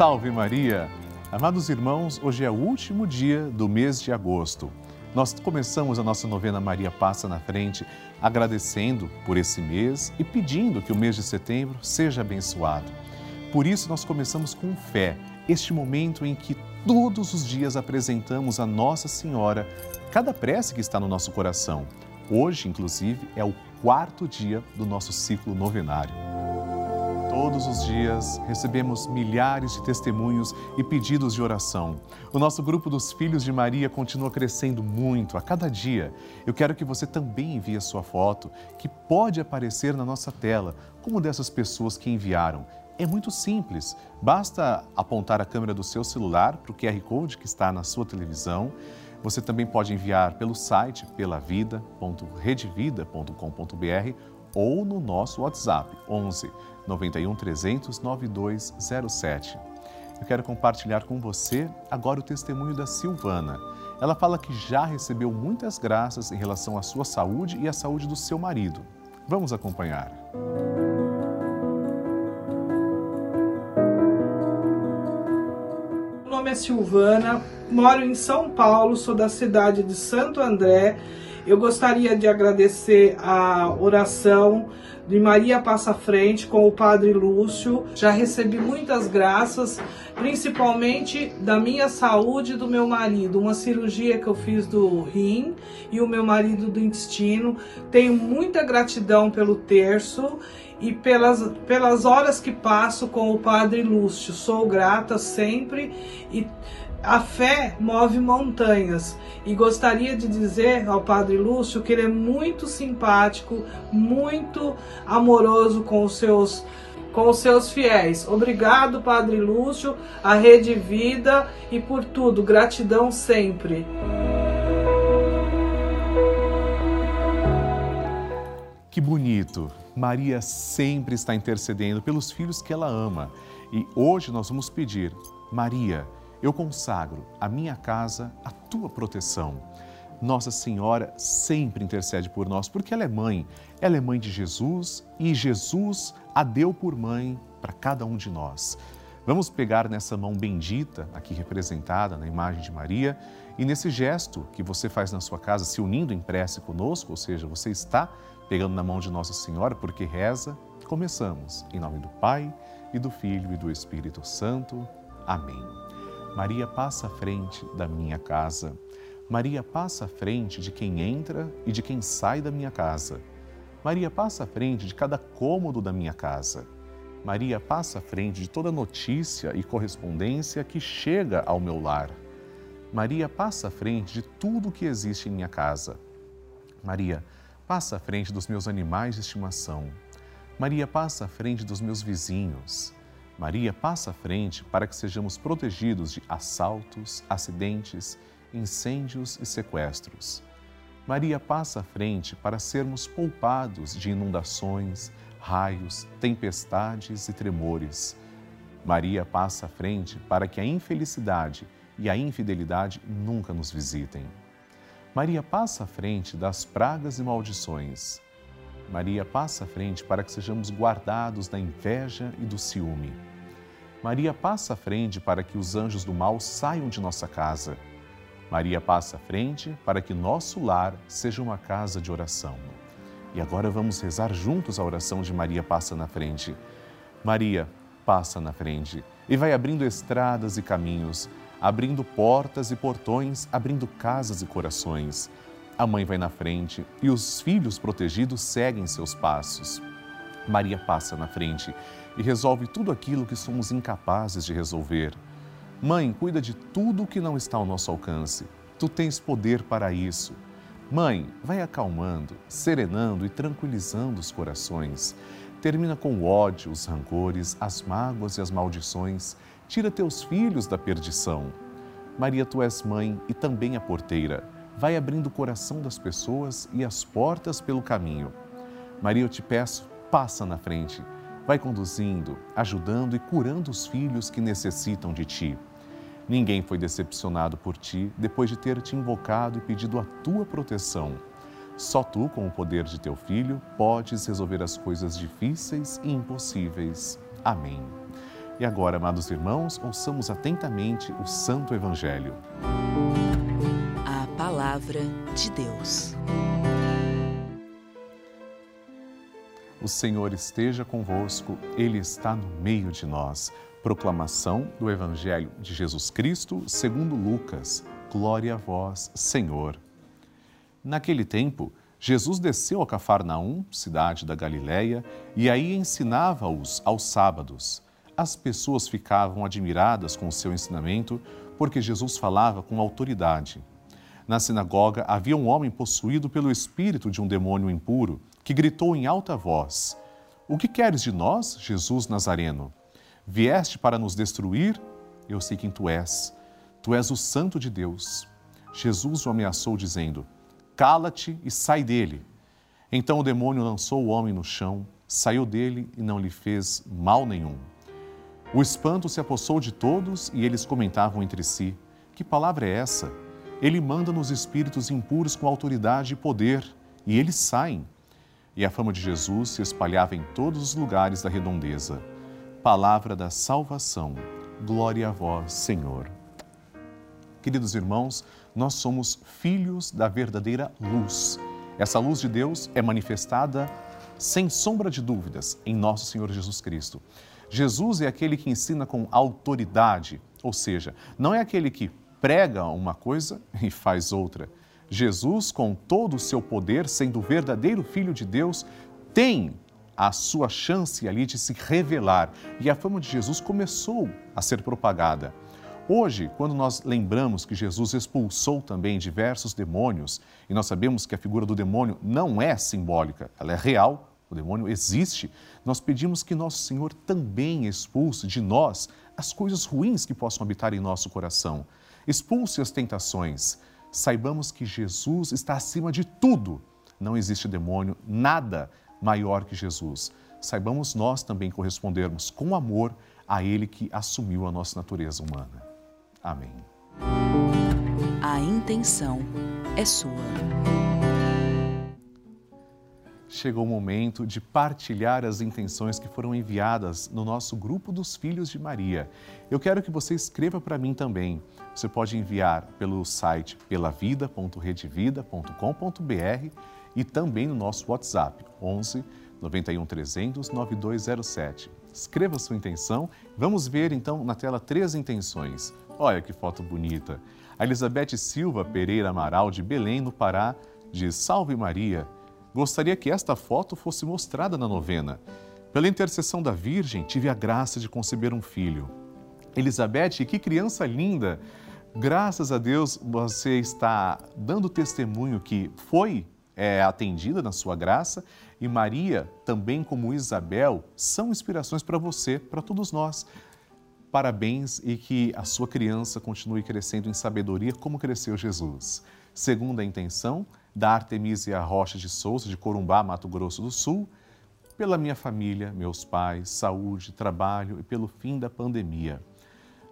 Salve Maria! Amados irmãos, hoje é o último dia do mês de agosto. Nós começamos a nossa novena Maria Passa na Frente agradecendo por esse mês e pedindo que o mês de setembro seja abençoado. Por isso, nós começamos com fé, este momento em que todos os dias apresentamos a Nossa Senhora cada prece que está no nosso coração. Hoje, inclusive, é o quarto dia do nosso ciclo novenário. Todos os dias recebemos milhares de testemunhos e pedidos de oração. O nosso grupo dos Filhos de Maria continua crescendo muito a cada dia. Eu quero que você também envie a sua foto, que pode aparecer na nossa tela, como dessas pessoas que enviaram. É muito simples, basta apontar a câmera do seu celular para o QR Code que está na sua televisão. Você também pode enviar pelo site pelavida.redevida.com.br ou no nosso WhatsApp 11 91 300 9207. Eu quero compartilhar com você agora o testemunho da Silvana. Ela fala que já recebeu muitas graças em relação à sua saúde e à saúde do seu marido. Vamos acompanhar. Meu nome é Silvana, moro em São Paulo, sou da cidade de Santo André. Eu gostaria de agradecer a oração de Maria Passa Frente com o Padre Lúcio. Já recebi muitas graças, principalmente da minha saúde e do meu marido. Uma cirurgia que eu fiz do rim e o meu marido do intestino. Tenho muita gratidão pelo terço e pelas, pelas horas que passo com o Padre Lúcio. Sou grata sempre e a fé move montanhas e gostaria de dizer ao Padre Lúcio que ele é muito simpático, muito amoroso com os seus com os seus fiéis. Obrigado, Padre Lúcio, a Rede Vida e por tudo. Gratidão sempre. Que bonito! Maria sempre está intercedendo pelos filhos que ela ama. E hoje nós vamos pedir, Maria, eu consagro a minha casa à tua proteção. Nossa Senhora sempre intercede por nós, porque ela é mãe. Ela é mãe de Jesus e Jesus a deu por mãe para cada um de nós. Vamos pegar nessa mão bendita, aqui representada na imagem de Maria, e nesse gesto que você faz na sua casa, se unindo em prece conosco, ou seja, você está pegando na mão de Nossa Senhora porque reza, começamos. Em nome do Pai, e do Filho e do Espírito Santo. Amém. Maria passa à frente da minha casa. Maria passa à frente de quem entra e de quem sai da minha casa. Maria passa à frente de cada cômodo da minha casa. Maria passa à frente de toda notícia e correspondência que chega ao meu lar. Maria passa à frente de tudo que existe em minha casa. Maria passa à frente dos meus animais de estimação. Maria passa à frente dos meus vizinhos. Maria passa à frente para que sejamos protegidos de assaltos, acidentes, incêndios e sequestros. Maria passa à frente para sermos poupados de inundações, raios, tempestades e tremores. Maria passa à frente para que a infelicidade e a infidelidade nunca nos visitem. Maria passa à frente das pragas e maldições. Maria passa à frente para que sejamos guardados da inveja e do ciúme. Maria passa à frente para que os anjos do mal saiam de nossa casa. Maria passa à frente para que nosso lar seja uma casa de oração. E agora vamos rezar juntos a oração de Maria passa na frente. Maria passa na frente e vai abrindo estradas e caminhos, abrindo portas e portões, abrindo casas e corações. A mãe vai na frente e os filhos protegidos seguem seus passos. Maria passa na frente e resolve tudo aquilo que somos incapazes de resolver. Mãe, cuida de tudo o que não está ao nosso alcance. Tu tens poder para isso. Mãe, vai acalmando, serenando e tranquilizando os corações. Termina com o ódio, os rancores, as mágoas e as maldições. Tira teus filhos da perdição. Maria, tu és mãe e também a porteira. Vai abrindo o coração das pessoas e as portas pelo caminho. Maria, eu te peço, passa na frente vai conduzindo, ajudando e curando os filhos que necessitam de ti. Ninguém foi decepcionado por ti depois de ter te invocado e pedido a tua proteção. Só tu, com o poder de teu filho, podes resolver as coisas difíceis e impossíveis. Amém. E agora, amados irmãos, ouçamos atentamente o Santo Evangelho. A Palavra de Deus. O Senhor esteja convosco, Ele está no meio de nós. Proclamação do Evangelho de Jesus Cristo, segundo Lucas. Glória a vós, Senhor. Naquele tempo, Jesus desceu a Cafarnaum, cidade da Galiléia, e aí ensinava-os aos sábados. As pessoas ficavam admiradas com o seu ensinamento, porque Jesus falava com autoridade. Na sinagoga havia um homem possuído pelo espírito de um demônio impuro, que gritou em alta voz: O que queres de nós, Jesus Nazareno? Vieste para nos destruir? Eu sei quem tu és. Tu és o Santo de Deus. Jesus o ameaçou, dizendo: Cala-te e sai dele. Então o demônio lançou o homem no chão, saiu dele e não lhe fez mal nenhum. O espanto se apossou de todos e eles comentavam entre si: Que palavra é essa? Ele manda nos espíritos impuros com autoridade e poder, e eles saem. E a fama de Jesus se espalhava em todos os lugares da redondeza. Palavra da salvação. Glória a vós, Senhor. Queridos irmãos, nós somos filhos da verdadeira luz. Essa luz de Deus é manifestada sem sombra de dúvidas em nosso Senhor Jesus Cristo. Jesus é aquele que ensina com autoridade, ou seja, não é aquele que prega uma coisa e faz outra. Jesus, com todo o seu poder, sendo o verdadeiro Filho de Deus, tem a sua chance ali de se revelar. E a fama de Jesus começou a ser propagada. Hoje, quando nós lembramos que Jesus expulsou também diversos demônios, e nós sabemos que a figura do demônio não é simbólica, ela é real, o demônio existe, nós pedimos que nosso Senhor também expulse de nós as coisas ruins que possam habitar em nosso coração. Expulse as tentações. Saibamos que Jesus está acima de tudo. Não existe demônio, nada maior que Jesus. Saibamos nós também correspondermos com amor a Ele que assumiu a nossa natureza humana. Amém. A intenção é sua chegou o momento de partilhar as intenções que foram enviadas no nosso grupo dos Filhos de Maria. Eu quero que você escreva para mim também. Você pode enviar pelo site pelavida.redevida.com.br e também no nosso WhatsApp 11 91 300 9207. Escreva sua intenção. Vamos ver então na tela três intenções. Olha que foto bonita. A Elizabeth Silva Pereira Amaral de Belém, no Pará, diz: Salve Maria. Gostaria que esta foto fosse mostrada na novena. Pela intercessão da Virgem, tive a graça de conceber um filho. Elizabeth, que criança linda! Graças a Deus você está dando testemunho que foi é, atendida na sua graça e Maria, também como Isabel, são inspirações para você, para todos nós. Parabéns e que a sua criança continue crescendo em sabedoria como cresceu Jesus. Segunda intenção, da Artemisia Rocha de Souza, de Corumbá, Mato Grosso do Sul, pela minha família, meus pais, saúde, trabalho e pelo fim da pandemia.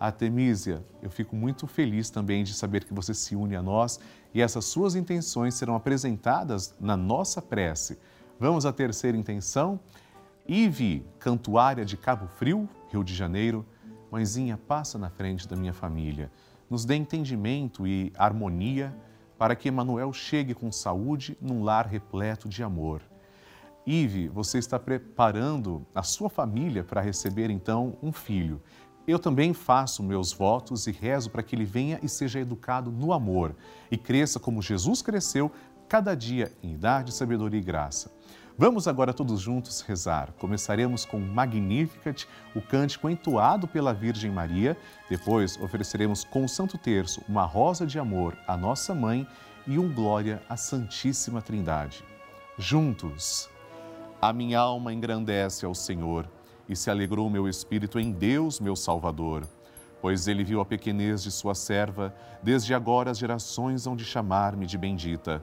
Artemisia, eu fico muito feliz também de saber que você se une a nós e essas suas intenções serão apresentadas na nossa prece. Vamos à terceira intenção. Ive, cantuária de Cabo Frio, Rio de Janeiro. Mãezinha, passa na frente da minha família. Nos dê entendimento e harmonia para que Emanuel chegue com saúde num lar repleto de amor. Ive, você está preparando a sua família para receber então um filho. Eu também faço meus votos e rezo para que ele venha e seja educado no amor e cresça como Jesus cresceu, cada dia em idade, sabedoria e graça. Vamos agora todos juntos rezar. Começaremos com Magnificat, o cântico entoado pela Virgem Maria. Depois ofereceremos com o Santo Terço uma rosa de amor à nossa mãe e um glória à Santíssima Trindade. Juntos, a minha alma engrandece ao Senhor e se alegrou meu espírito em Deus, meu Salvador. Pois ele viu a pequenez de sua serva, desde agora as gerações hão de chamar-me de bendita.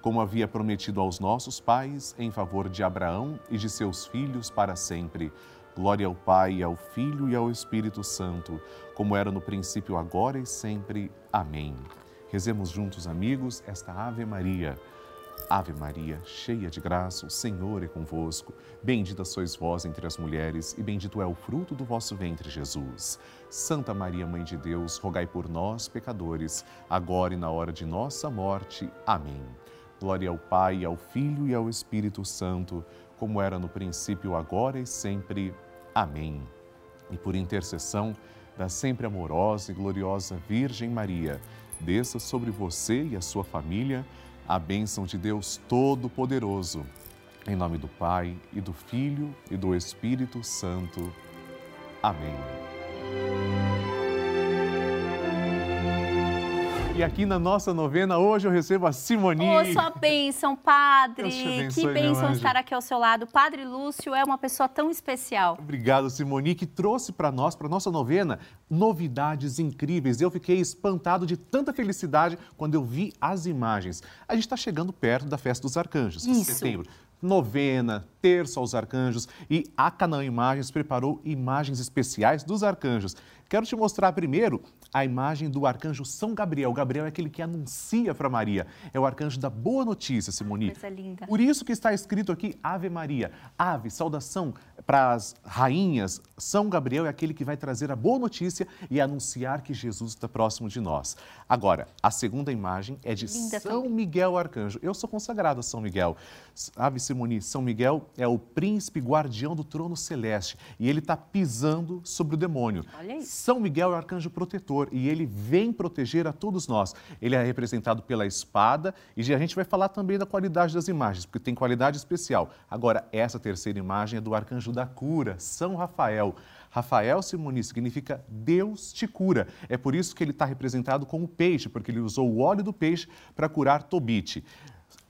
como havia prometido aos nossos pais, em favor de Abraão e de seus filhos para sempre. Glória ao Pai, ao Filho e ao Espírito Santo, como era no princípio, agora e sempre. Amém. Rezemos juntos, amigos, esta Ave Maria. Ave Maria, cheia de graça, o Senhor é convosco. Bendita sois vós entre as mulheres, e bendito é o fruto do vosso ventre, Jesus. Santa Maria, Mãe de Deus, rogai por nós, pecadores, agora e na hora de nossa morte. Amém. Glória ao Pai, ao Filho e ao Espírito Santo, como era no princípio, agora e sempre. Amém. E por intercessão da sempre amorosa e gloriosa Virgem Maria, desça sobre você e a sua família a bênção de Deus Todo-Poderoso. Em nome do Pai, e do Filho, e do Espírito Santo. Amém. E aqui na nossa novena, hoje eu recebo a Simoni. Ô, sua bênção, padre. Abençoe, que bênção estar aqui ao seu lado. Padre Lúcio é uma pessoa tão especial. Obrigado, Simoni, que trouxe para nós, para nossa novena, novidades incríveis. Eu fiquei espantado de tanta felicidade quando eu vi as imagens. A gente está chegando perto da festa dos arcanjos, Isso. setembro novena, terço aos arcanjos e a Canaã Imagens preparou imagens especiais dos arcanjos. Quero te mostrar primeiro a imagem do arcanjo São Gabriel. Gabriel é aquele que anuncia para Maria. É o arcanjo da boa notícia, Simoni. Coisa linda. Por isso que está escrito aqui Ave Maria. Ave, saudação para as rainhas. São Gabriel é aquele que vai trazer a boa notícia e anunciar que Jesus está próximo de nós. Agora, a segunda imagem é de linda São também. Miguel Arcanjo. Eu sou consagrado a São Miguel. Ave Simoni, São Miguel é o príncipe guardião do trono celeste e ele está pisando sobre o demônio. São Miguel é o arcanjo protetor e ele vem proteger a todos nós. Ele é representado pela espada e a gente vai falar também da qualidade das imagens, porque tem qualidade especial. Agora, essa terceira imagem é do arcanjo da cura, São Rafael. Rafael Simoni significa Deus te cura. É por isso que ele está representado como peixe, porque ele usou o óleo do peixe para curar Tobite.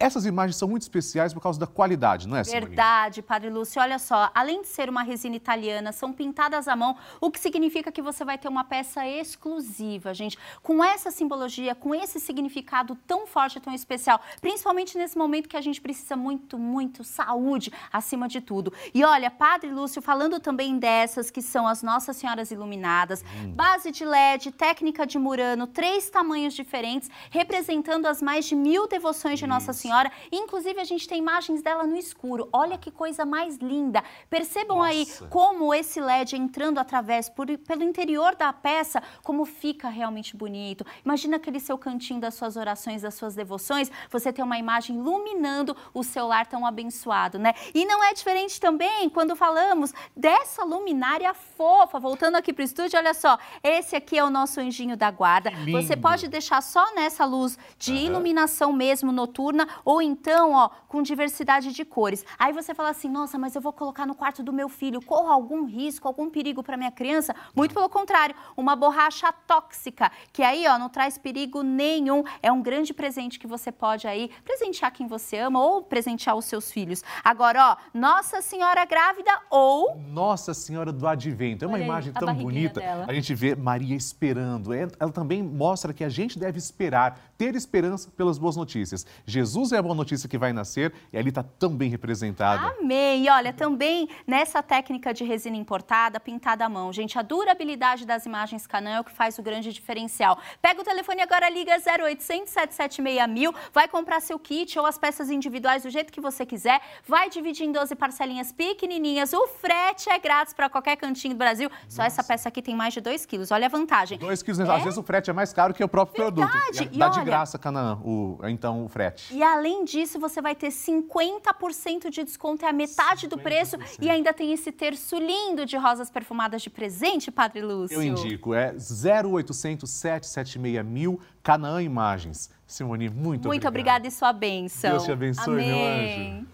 Essas imagens são muito especiais por causa da qualidade, não é, Simone? Verdade, Padre Lúcio. Olha só, além de ser uma resina italiana, são pintadas à mão, o que significa que você vai ter uma peça exclusiva, gente. Com essa simbologia, com esse significado tão forte, tão especial, principalmente nesse momento que a gente precisa muito, muito saúde acima de tudo. E olha, Padre Lúcio, falando também dessas que são as Nossas Senhoras Iluminadas, hum. base de LED, técnica de Murano, três tamanhos diferentes, representando as mais de mil devoções de Nossa Senhora Senhora. Inclusive, a gente tem imagens dela no escuro. Olha que coisa mais linda. Percebam Nossa. aí como esse LED entrando através, por, pelo interior da peça, como fica realmente bonito. Imagina aquele seu cantinho das suas orações, das suas devoções. Você tem uma imagem iluminando o seu lar tão abençoado, né? E não é diferente também quando falamos dessa luminária fofa. Voltando aqui para o estúdio, olha só. Esse aqui é o nosso anjinho da guarda. Você pode deixar só nessa luz de uhum. iluminação mesmo noturna ou então, ó, com diversidade de cores. Aí você fala assim: "Nossa, mas eu vou colocar no quarto do meu filho, corro algum risco, algum perigo para minha criança?" Muito pelo contrário, uma borracha tóxica, que aí, ó, não traz perigo nenhum. É um grande presente que você pode aí presentear quem você ama ou presentear os seus filhos. Agora, ó, Nossa Senhora grávida ou Nossa Senhora do Advento. É uma Olha imagem aí, tão bonita. Dela. A gente vê Maria esperando. Ela também mostra que a gente deve esperar, ter esperança pelas boas notícias. Jesus Jesus é a boa notícia que vai nascer e ali está tão bem representada. Amém! E olha, também nessa técnica de resina importada, pintada à mão, gente, a durabilidade das imagens Canon é o que faz o grande diferencial. Pega o telefone agora, liga 0800 776 mil, vai comprar seu kit ou as peças individuais do jeito que você quiser, vai dividir em 12 parcelinhas pequenininhas, o frete é grátis para qualquer cantinho do Brasil. Só essa peça aqui tem mais de 2 quilos, olha a vantagem. 2 quilos, é? às vezes o frete é mais caro que o próprio Verdade. produto. Dá e de graça, Canaã, o, então o frete. E Além disso, você vai ter 50% de desconto, é a metade 50%. do preço e ainda tem esse terço lindo de rosas perfumadas de presente, Padre Lúcio. Eu indico, é 0800 776 mil Canaã Imagens. Simone, muito, muito obrigado. Muito obrigada e sua bênção. Deus te abençoe, Amém. meu anjo.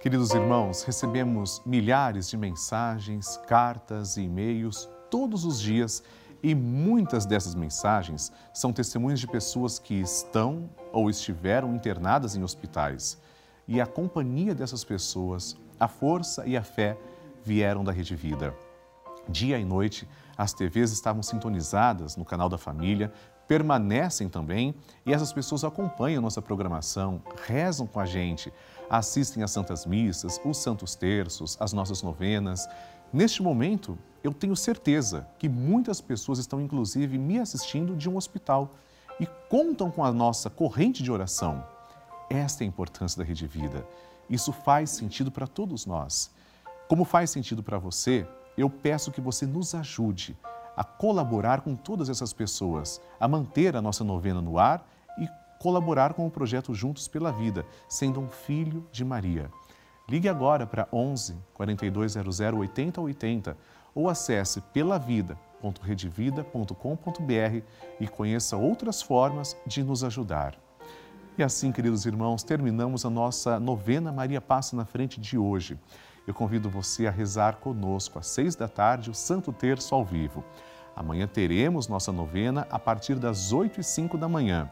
Queridos irmãos, recebemos milhares de mensagens, cartas e e-mails todos os dias e muitas dessas mensagens são testemunhos de pessoas que estão ou estiveram internadas em hospitais. E a companhia dessas pessoas, a força e a fé vieram da Rede Vida. Dia e noite, as TVs estavam sintonizadas no canal da família, permanecem também e essas pessoas acompanham nossa programação, rezam com a gente, assistem às Santas Missas, os Santos Terços, as nossas novenas. Neste momento, eu tenho certeza que muitas pessoas estão, inclusive, me assistindo de um hospital e contam com a nossa corrente de oração. Esta é a importância da Rede Vida. Isso faz sentido para todos nós. Como faz sentido para você, eu peço que você nos ajude a colaborar com todas essas pessoas, a manter a nossa novena no ar e colaborar com o projeto Juntos pela Vida, sendo um filho de Maria. Ligue agora para 11 4200 8080 ou acesse pelavida.redevida.com.br e conheça outras formas de nos ajudar. E assim, queridos irmãos, terminamos a nossa novena Maria Passa na Frente de hoje eu convido você a rezar conosco às seis da tarde o Santo Terço ao vivo. Amanhã teremos nossa novena a partir das oito e cinco da manhã.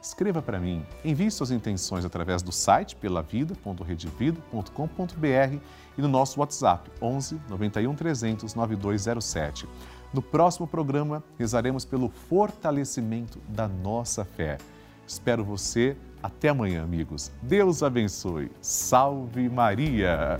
Escreva para mim, envie suas intenções através do site pelavida.redevida.com.br e no nosso WhatsApp 11 91 300 9207. No próximo programa, rezaremos pelo fortalecimento da nossa fé. Espero você. Até amanhã, amigos. Deus abençoe. Salve Maria!